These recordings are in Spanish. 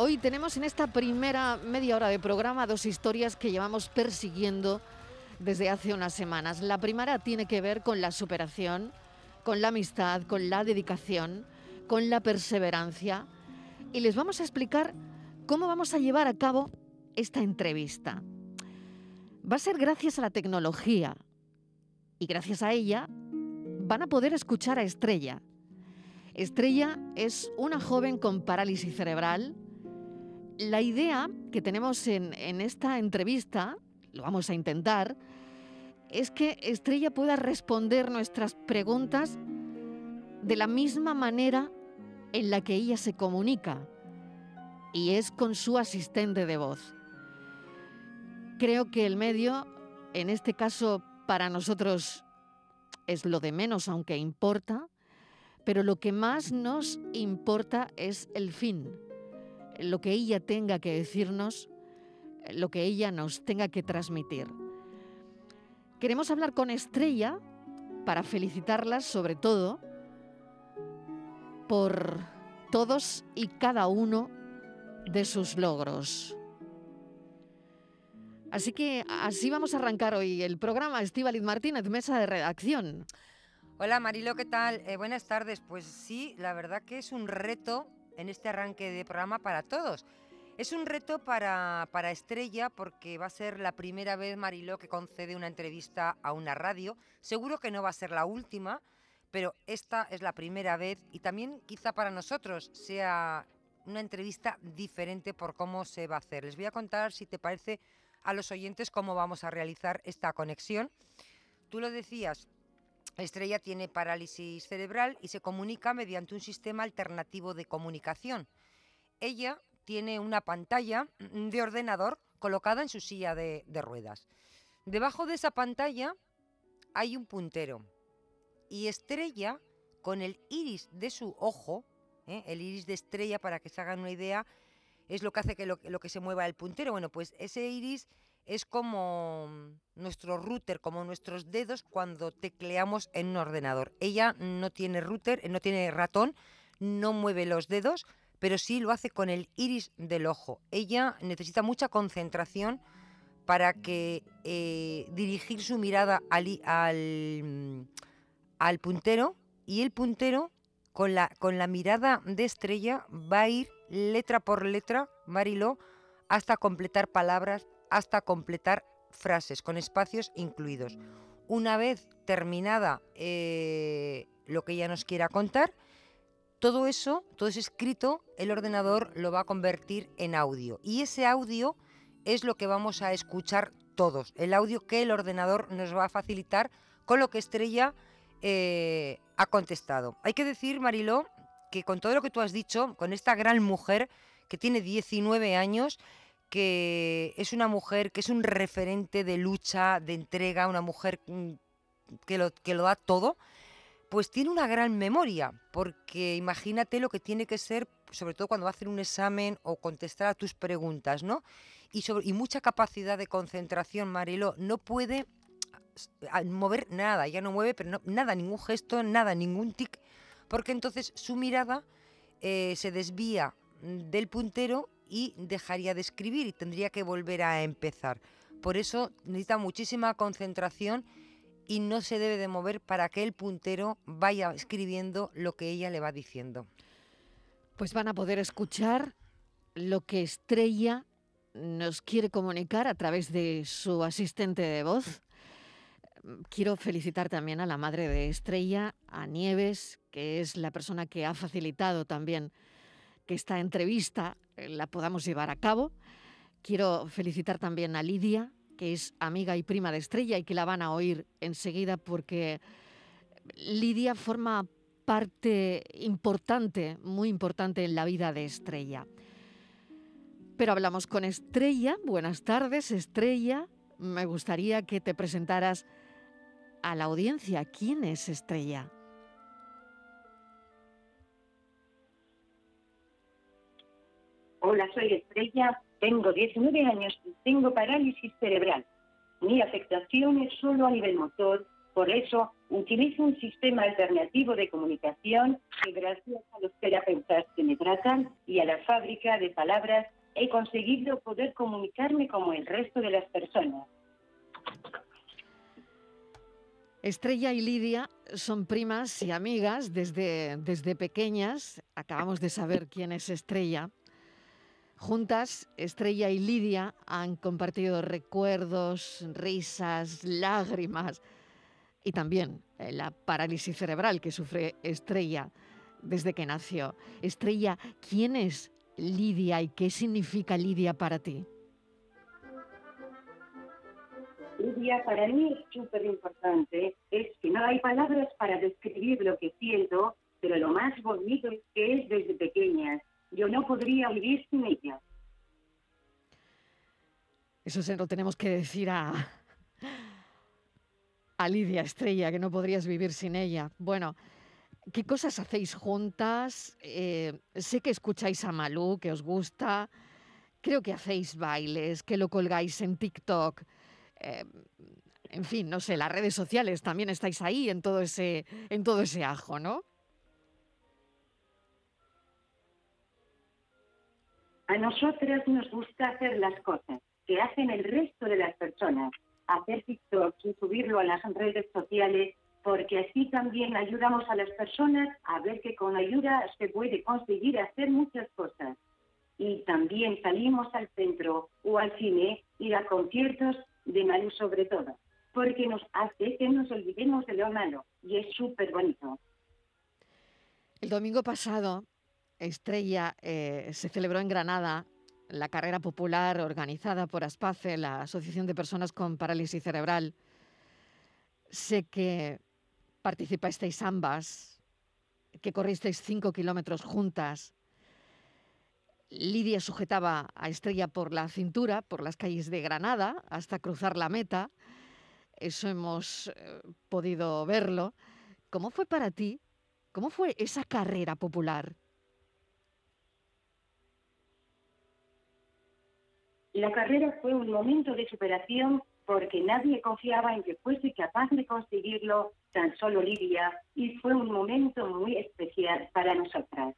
Hoy tenemos en esta primera media hora de programa dos historias que llevamos persiguiendo desde hace unas semanas. La primera tiene que ver con la superación, con la amistad, con la dedicación, con la perseverancia. Y les vamos a explicar cómo vamos a llevar a cabo esta entrevista. Va a ser gracias a la tecnología y gracias a ella van a poder escuchar a Estrella. Estrella es una joven con parálisis cerebral. La idea que tenemos en, esta entrevista, lo vamos a intentar, es que Estrella pueda responder nuestras preguntas de la misma manera en la que ella se comunica, y es con su asistente de voz. Creo que el medio, en este caso para nosotros, es lo de menos, aunque importa, pero lo que más nos importa es el fin, lo que ella tenga que decirnos, lo que ella nos tenga que transmitir. Queremos hablar con Estrella para felicitarla sobre todo por todos y cada uno de sus logros. Así que así vamos a arrancar hoy el programa. Estíbaliz Martínez, mesa de redacción. Hola Marilo, ¿qué tal? Eh, buenas tardes. Pues sí, la verdad que es un reto en este arranque de programa para todos. Es un reto para, Estrella porque va a ser la primera vez, Mariló, que concede una entrevista a una radio. Seguro que no va a ser la última, pero esta es la primera vez y también quizá para nosotros sea una entrevista diferente por cómo se va a hacer. Les voy a contar, si te parece, a los oyentes cómo vamos a realizar esta conexión. Tú lo decías, Estrella tiene parálisis cerebral y se comunica mediante un sistema alternativo de comunicación. Ella tiene una pantalla de ordenador colocada en su silla de, ruedas. Debajo de esa pantalla hay un puntero y Estrella, con el iris de su ojo, ¿eh? el iris de Estrella, para que se hagan una idea, es lo que hace que lo, que se mueva el puntero. Bueno, pues ese iris es como nuestro router, como nuestros dedos cuando tecleamos en un ordenador. Ella no tiene router, no tiene ratón, no mueve los dedos, pero sí lo hace con el iris del ojo. Ella necesita mucha concentración para que eh, dirigir su mirada al, al, puntero y el puntero con la, con la mirada de estrella va a ir letra por letra, Mariló, hasta completar palabras, hasta completar frases, con espacios incluidos. Una vez terminada eh, lo que ella nos quiera contar, todo eso, todo ese escrito, el ordenador lo va a convertir en audio. Y ese audio es lo que vamos a escuchar todos, el audio que el ordenador nos va a facilitar con lo que Estrella eh, ha contestado. Hay que decir, Mariló, que con todo lo que tú has dicho, con esta gran mujer que tiene 19 años, que es una mujer que es un referente de lucha, de entrega, una mujer mm, que lo, que lo da todo, pues tiene una gran memoria, porque imagínate lo que tiene que ser, sobre todo cuando va a hacer un examen o contestar a tus preguntas, ¿no? Y, sobre, y mucha capacidad de concentración, Marilo, no puede mover nada, ya no mueve, pero nada, ningún gesto, nada, ningún tic, porque entonces su mirada eh, se desvía del puntero y dejaría de escribir y tendría que volver a empezar. Por eso necesita muchísima concentración y no se debe de mover para que el puntero vaya escribiendo lo que ella le va diciendo. Pues van a poder escuchar lo que Estrella nos quiere comunicar a través de su asistente de voz. Quiero felicitar también a la madre de Estrella, a Nieves, que es la persona que ha facilitado también que esta entrevista la podamos llevar a cabo. Quiero felicitar también a Lidia, que es amiga y prima de Estrella y que la van a oír enseguida porque Lidia forma parte importante, muy importante en la vida de Estrella. Pero hablamos con Estrella. Buenas tardes, Estrella. Me gustaría que te presentaras a la audiencia. ¿Quién es Estrella? Hola, soy Estrella tengo 19 años y tengo parálisis cerebral. Mi afectación es solo a nivel motor, Por eso utilizo un sistema alternativo de comunicación que gracias a los terapeutas que me tratan y a la fábrica de palabras he conseguido poder comunicarme como el resto de las personas. Estrella y Lidia son primas y amigas desde, desde pequeñas. Acabamos de saber quién es Estrella. Juntas, Estrella y Lidia han compartido recuerdos, risas, lágrimas y también eh, la parálisis cerebral que sufre Estrella desde que nació. Estrella, ¿quién es Lidia y qué significa Lidia para ti? Lidia para mí es súper importante. Es que no hay palabras para describir lo que siento, pero lo más bonito es que es desde pequeña. Yo no podría vivir sin ella. Eso se lo tenemos que decir a, a Lidia Estrella, que no podrías vivir sin ella. Bueno, ¿qué cosas hacéis juntas? Eh, sé que escucháis a Malú, que os gusta. Creo que hacéis bailes, que lo colgáis en TikTok. Eh, en fin, no sé, las redes sociales también estáis ahí en todo ese, en todo ese ajo, ¿no? A nosotras nos gusta hacer las cosas que hacen el resto de las personas, hacer TikTok y subirlo a las redes sociales, porque así también ayudamos a las personas a ver que con ayuda se puede conseguir hacer muchas cosas. Y también salimos al centro o al cine, ir a conciertos de Manu sobre todo, porque nos hace que nos olvidemos de lo malo y es súper bonito. El domingo pasado Estrella eh, se celebró en Granada la carrera popular organizada por ASPACE, la Asociación de Personas con Parálisis Cerebral. Sé que participasteis ambas, que corristeis cinco kilómetros juntas. Lidia sujetaba a Estrella por la cintura, por las calles de Granada, hasta cruzar la meta. Eso hemos eh, podido verlo. ¿Cómo fue para ti? ¿Cómo fue esa carrera popular? La carrera fue un momento de superación porque nadie confiaba en que fuese capaz de conseguirlo, tan solo Lidia, y fue un momento muy especial para nosotras.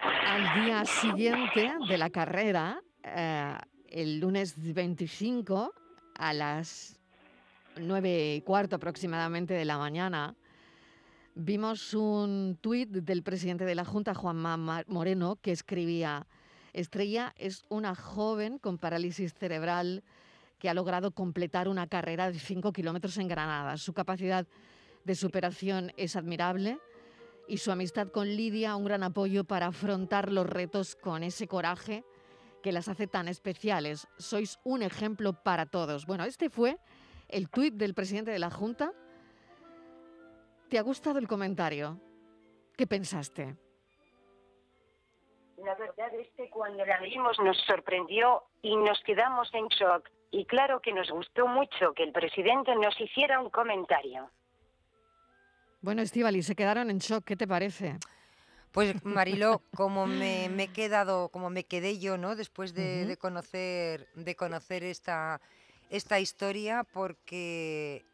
Al día siguiente de la carrera, eh, el lunes 25, a las nueve y cuarto aproximadamente de la mañana, vimos un tuit del presidente de la Junta, Juan Moreno, que escribía Estrella es una joven con parálisis cerebral que ha logrado completar una carrera de 5 kilómetros en Granada. Su capacidad de superación es admirable y su amistad con Lidia un gran apoyo para afrontar los retos con ese coraje que las hace tan especiales. Sois un ejemplo para todos. Bueno, este fue el tuit del presidente de la Junta. ¿Te ha gustado el comentario? ¿Qué pensaste? La verdad es que cuando la vimos nos sorprendió y nos quedamos en shock. Y claro que nos gustó mucho que el presidente nos hiciera un comentario. Bueno, Estivali, se quedaron en shock. ¿Qué te parece? Pues Marilo, como me, he quedado, como me quedé yo, ¿no? Después de, conocer, de conocer esta, esta historia, porque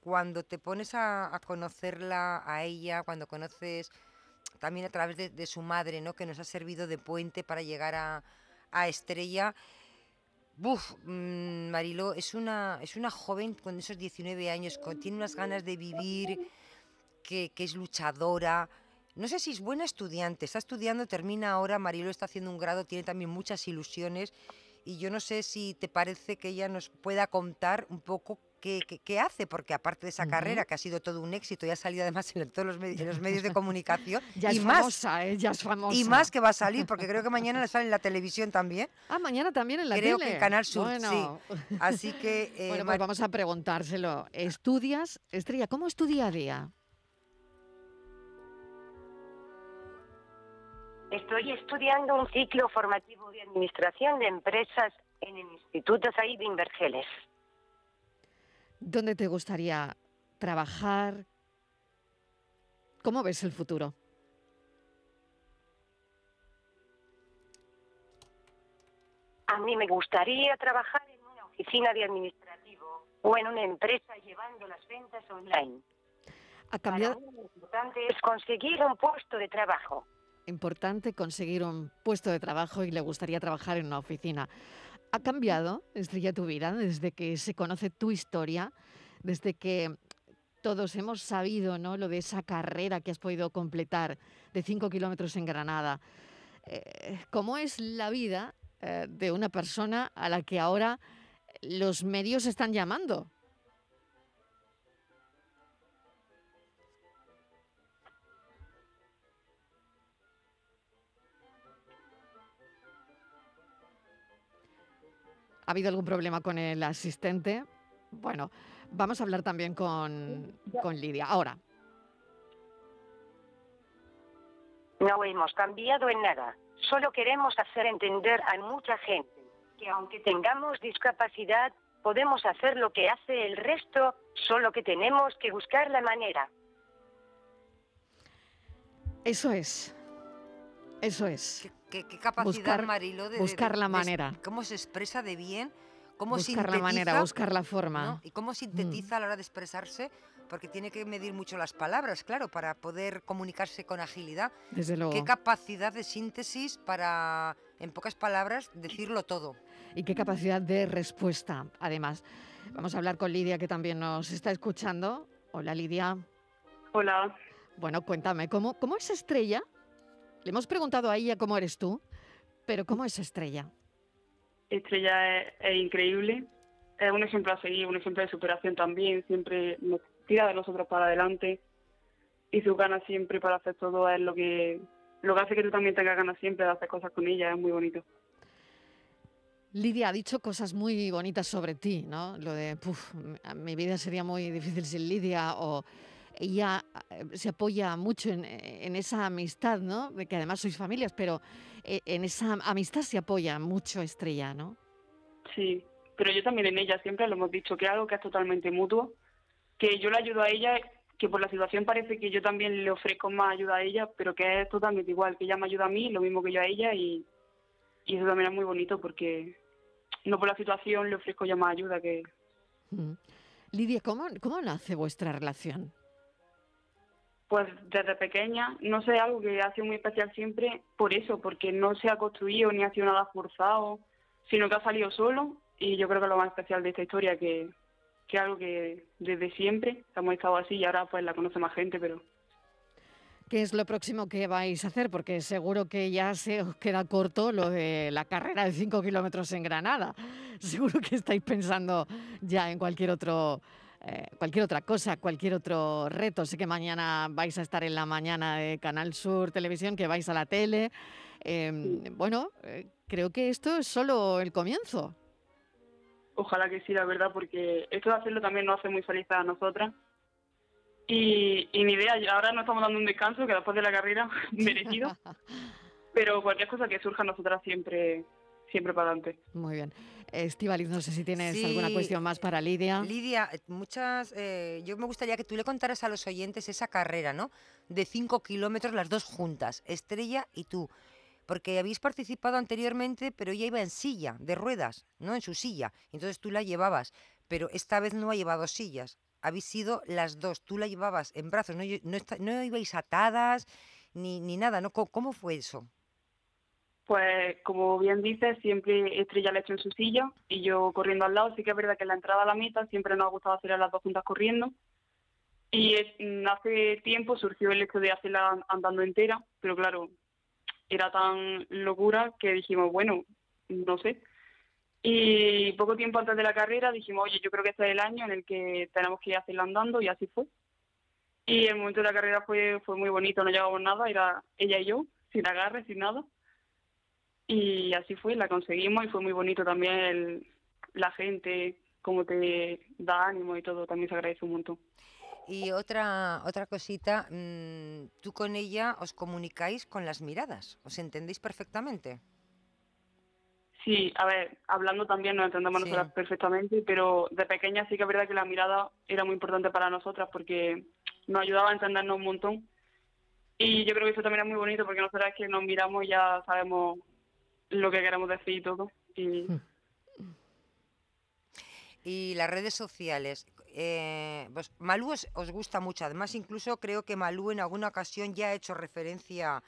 cuando te pones a, a conocerla a ella, cuando conoces también a través de, su madre, ¿no? que nos ha servido de puente para llegar a, Estrella. Buf, mm, Mariló es una, es una joven con esos 19 años, con, tiene unas ganas de vivir, que, es luchadora. No sé si es buena estudiante, está estudiando, termina ahora, Mariló está haciendo un grado, tiene también muchas ilusiones y yo no sé si te parece que ella nos pueda contar un poco qué, hace, porque aparte de esa carrera que ha sido todo un éxito y ha salido además en todos los, medios, los medios de comunicación, ya y es más, famosa, ¿eh? ya es famosa. Y más que va a salir, porque creo que mañana le sale en la televisión también. Ah, mañana también en la creo tele. que en Canal Sur, sí. Así que... Eh, bueno, pues vamos a preguntárselo. ¿Estudias? Estrella, ¿cómo es tu día a día? Estoy estudiando un ciclo formativo de administración de empresas en el Instituto Said Invergeles. ¿Dónde te gustaría trabajar? ¿Cómo ves el futuro? A mí me gustaría trabajar en una oficina de administrativo o en una empresa llevando las ventas online. Ha cambiado. Para mí lo importante es conseguir un puesto de trabajo. Importante conseguir un puesto de trabajo y le gustaría trabajar en una oficina. ¿Ha cambiado, Estrella, tu vida desde que se conoce tu historia? Desde que todos hemos sabido ¿no? lo de esa carrera que has podido completar de 5 kilómetros en Granada. Eh, ¿Cómo es la vida eh, de una persona a la que ahora los medios están llamando? ¿Ha habido algún problema con el asistente? Bueno, vamos a hablar también con, con Lidia. Ahora, No hemos cambiado en nada. Solo queremos hacer entender a mucha gente que aunque tengamos discapacidad, podemos hacer lo que hace el resto, solo que tenemos que buscar la manera. eso es. Eso es. ¿Qué, capacidad, Buscar- Marilo, de, buscar de- la de- manera. cómo se expresa de bien, cómo Buscar la manera, buscar la forma. ¿no? Y cómo sintetiza a la hora de expresarse, porque tiene que medir mucho las palabras, claro, para poder comunicarse con agilidad. Desde luego. Qué capacidad de síntesis para, en pocas palabras, decirlo todo. y qué capacidad de respuesta. Además, vamos a hablar con Lidia, que también nos está escuchando. Hola, Lidia. Hola, Bueno, cuéntame, ¿cómo, cómo es Estrella? Le hemos preguntado a ella cómo eres tú, pero ¿cómo es Estrella? Estrella es, es increíble, es un ejemplo a seguir, un ejemplo de superación también, siempre nos tira de nosotros para adelante y sus ganas siempre para hacer todo es lo que lo que hace que tú también tengas ganas siempre de hacer cosas con ella, es muy bonito. Lidia ha dicho cosas muy bonitas sobre ti, ¿no? Lo de, puf, mi vida sería muy difícil sin Lidia, o ella eh, se apoya mucho en, en esa amistad, ¿no? De que además sois familias, pero eh, en esa amistad se apoya mucho Estrella, ¿no? Sí, pero yo también en ella siempre lo hemos dicho que es algo que es totalmente mutuo, que yo le ayudo a ella, que por la situación parece que yo también le ofrezco más ayuda a ella, pero que es totalmente igual, que ella me ayuda a mí, lo mismo que yo a ella y, y eso también es muy bonito porque no por la situación le ofrezco ya más ayuda que Mm. Lidia, ¿cómo, ¿cómo nace vuestra relación? Pues desde pequeña, no sé, algo que ha sido muy especial siempre por eso, porque no se ha construido ni ha sido nada forzado, sino que ha salido solo y yo creo que lo más especial de esta historia que que es algo que desde siempre hemos estado así y ahora pues la conoce más gente, pero ¿Qué es lo próximo que vais a hacer? Porque seguro que ya se os queda corto lo de la carrera de 5 kilómetros en Granada. Seguro que estáis pensando ya en cualquier otro, eh, cualquier otra cosa, cualquier otro reto. Sé que mañana vais a estar en la mañana de Canal Sur Televisión, que vais a la tele. Eh, Bueno, eh, creo que esto es solo el comienzo. ojalá que sí, la verdad, porque esto de hacerlo también nos hace muy felices a nosotras. Y, y ni idea, ahora nos estamos dando un descanso que después de la carrera merecido, pero cualquier cosa que surja nosotras siempre siempre para adelante. Muy bien. Estivaliz, no sé si tienes Sí, alguna cuestión más para Lidia. Lidia, muchas, eh, yo me gustaría que tú le contaras a los oyentes esa carrera, ¿no? De 5 kilómetros, las dos juntas, Estrella y tú. Porque habéis participado anteriormente, pero ella iba en silla, de ruedas, ¿no? En su silla. Entonces tú la llevabas, pero esta vez no ha llevado sillas. Habéis sido las dos, tú la llevabas en brazos, no, no, no ibais atadas ni, ni nada, ¿no? ¿Cómo, cómo fue eso? Pues como bien dices, siempre Estrella la ha hecho en su silla y yo corriendo al lado. Sí que es verdad que en la entrada a la meta siempre nos ha gustado hacer a las dos juntas corriendo. Y mm, hace tiempo surgió el hecho de hacerla an- andando entera, pero claro, era tan locura que dijimos, bueno, no sé. Y poco tiempo antes de la carrera dijimos, oye, yo creo que este es el año en el que tenemos que hacerla andando y así fue. Y el momento de la carrera fue, fue muy bonito, no llevábamos nada, era ella y yo, sin agarre, sin nada. Y así fue, la conseguimos y fue muy bonito también el- la gente, cómo te da ánimo y todo, también se agradece un montón. Y otra, otra cosita, mm, tú con ella os comunicáis con las miradas, os entendéis perfectamente. Sí, a ver, hablando también nos entendemos Sí. nosotras perfectamente, pero de pequeña sí que es verdad que la mirada era muy importante para nosotras porque nos ayudaba a entendernos un montón. Y yo creo que eso también es muy bonito porque nosotras que nos miramos ya sabemos lo que queremos decir y todo. Y Mm. Y las redes sociales. Eh, pues Malú os, os gusta mucho. Además, incluso creo que Malú en alguna ocasión ya ha hecho referencia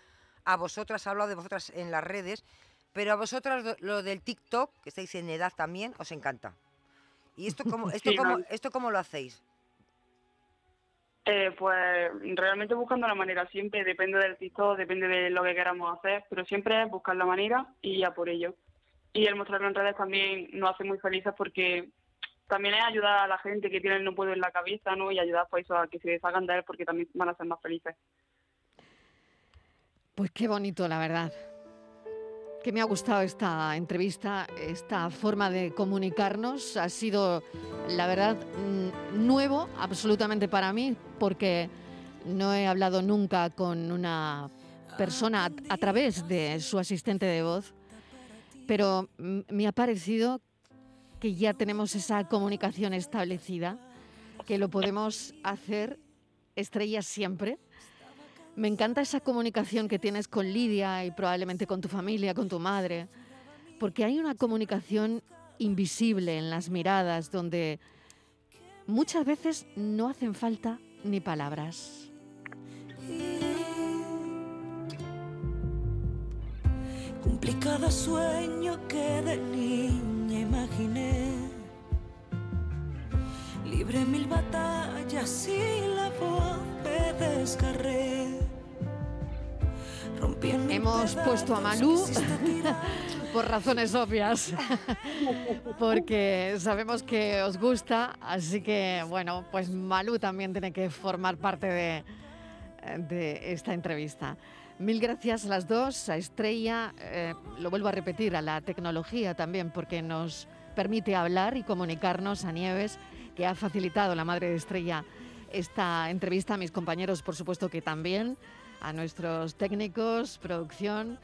a vosotras, ha hablado de vosotras en las redes, pero a vosotras lo, lo del TikTok, que estáis en edad también, os encanta. ¿Y esto cómo, esto Sí, cómo, no. esto cómo lo hacéis? Eh, pues realmente buscando la manera, siempre depende del TikTok, depende de lo que queramos hacer, pero siempre es buscar la manera y ya por ello. Y el mostrarlo en redes también nos hace muy felices porque también es ayudar a la gente que tiene el no puedo en la cabeza, ¿no? Y ayudar pues a que se deshagan de él porque también van a ser más felices. Pues qué bonito, la verdad. Que me ha gustado esta entrevista, esta forma de comunicarnos. Ha sido, la verdad, mm, nuevo absolutamente para mí, porque no he hablado nunca con una persona a, a través de su asistente de voz, pero me ha parecido que ya tenemos esa comunicación establecida, que lo podemos hacer estrellas siempre. Me encanta esa comunicación que tienes con Lidia y probablemente con tu familia, con tu madre, porque hay una comunicación invisible en las miradas donde muchas veces no hacen falta ni palabras. Cumplí cada sueño que de niña imaginé. Libre mil batallas y la voz me. Hemos puesto a Malú por razones obvias, porque sabemos que os gusta, así que bueno, pues Malú también tiene que formar parte de, de esta entrevista. Mil gracias a las dos, a Estrella, eh, lo vuelvo a repetir, a la tecnología también, porque nos permite hablar y comunicarnos a Nieves, que ha facilitado la madre de Estrella esta entrevista, a mis compañeros, por supuesto que también, a nuestros técnicos, producción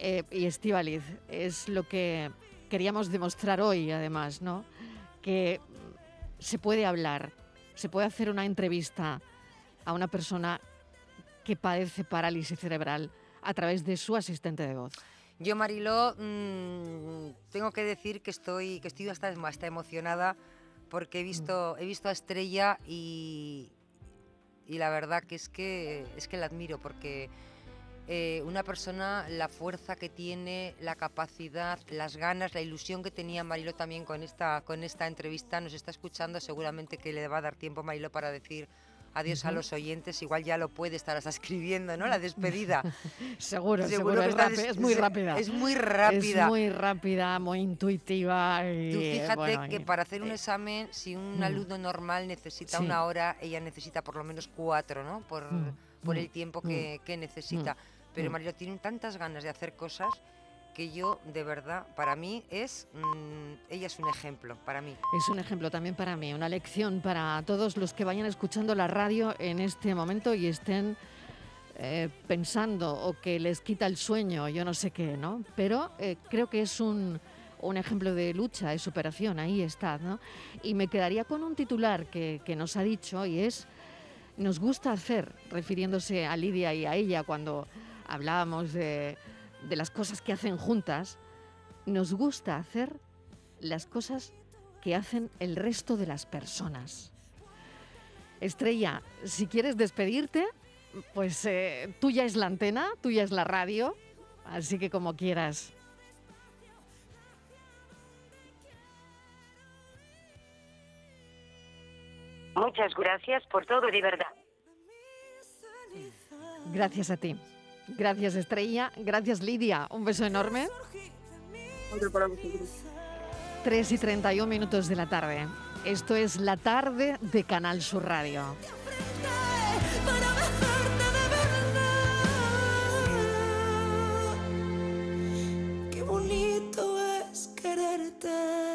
eh, y Estivaliz. Es lo que queríamos demostrar hoy, además, ¿no? Que se puede hablar, se puede hacer una entrevista a una persona que padece parálisis cerebral a través de su asistente de voz. Yo, Mariló, mm, tengo que decir que estoy, que estoy hasta, hasta emocionada porque he visto, he visto a Estrella y, y la verdad que es que, es que la admiro porque eh, una persona, la fuerza que tiene, la capacidad, las ganas, la ilusión que tenía Mariló también con esta, con esta entrevista, nos está escuchando, seguramente que le va a dar tiempo Mariló para decir adiós a los oyentes, igual ya lo puede estar hasta escribiendo, ¿no? La despedida. Seguro, seguro, Seguro que es, está rápi- des- es muy rápida. Es muy rápida. Es muy rápida, muy intuitiva. Y, Tú fíjate bueno, que y- para hacer un eh, examen, si un mm. alumno normal necesita Sí. una hora, ella necesita por lo menos cuatro, ¿no? Por, Mm, por mm, el tiempo mm, que, que necesita. Pero. Mario tiene tantas ganas de hacer cosas yo, de verdad, para mí es. mm, ella es un ejemplo, para mí. Es un ejemplo también para mí, una lección para todos los que vayan escuchando la radio en este momento y estén eh, pensando o que les quita el sueño, yo no sé qué, ¿no? Pero eh, creo que es un, un ejemplo de lucha, de superación, ahí está, ¿no? Y me quedaría con un titular que, que nos ha dicho y es, nos gusta hacer, refiriéndose a Lidia y a ella cuando hablábamos de, de las cosas que hacen juntas, nos gusta hacer las cosas que hacen el resto de las personas. Estrella, si quieres despedirte, pues eh, tuya es la antena, tuya es la radio, así que como quieras. Muchas gracias por todo, de verdad. Gracias a ti. Gracias Estrella, gracias Lidia, un beso enorme. Tres y 31 minutos de la tarde. Esto es la tarde de Canal Sur Radio. Qué bonito es quererte.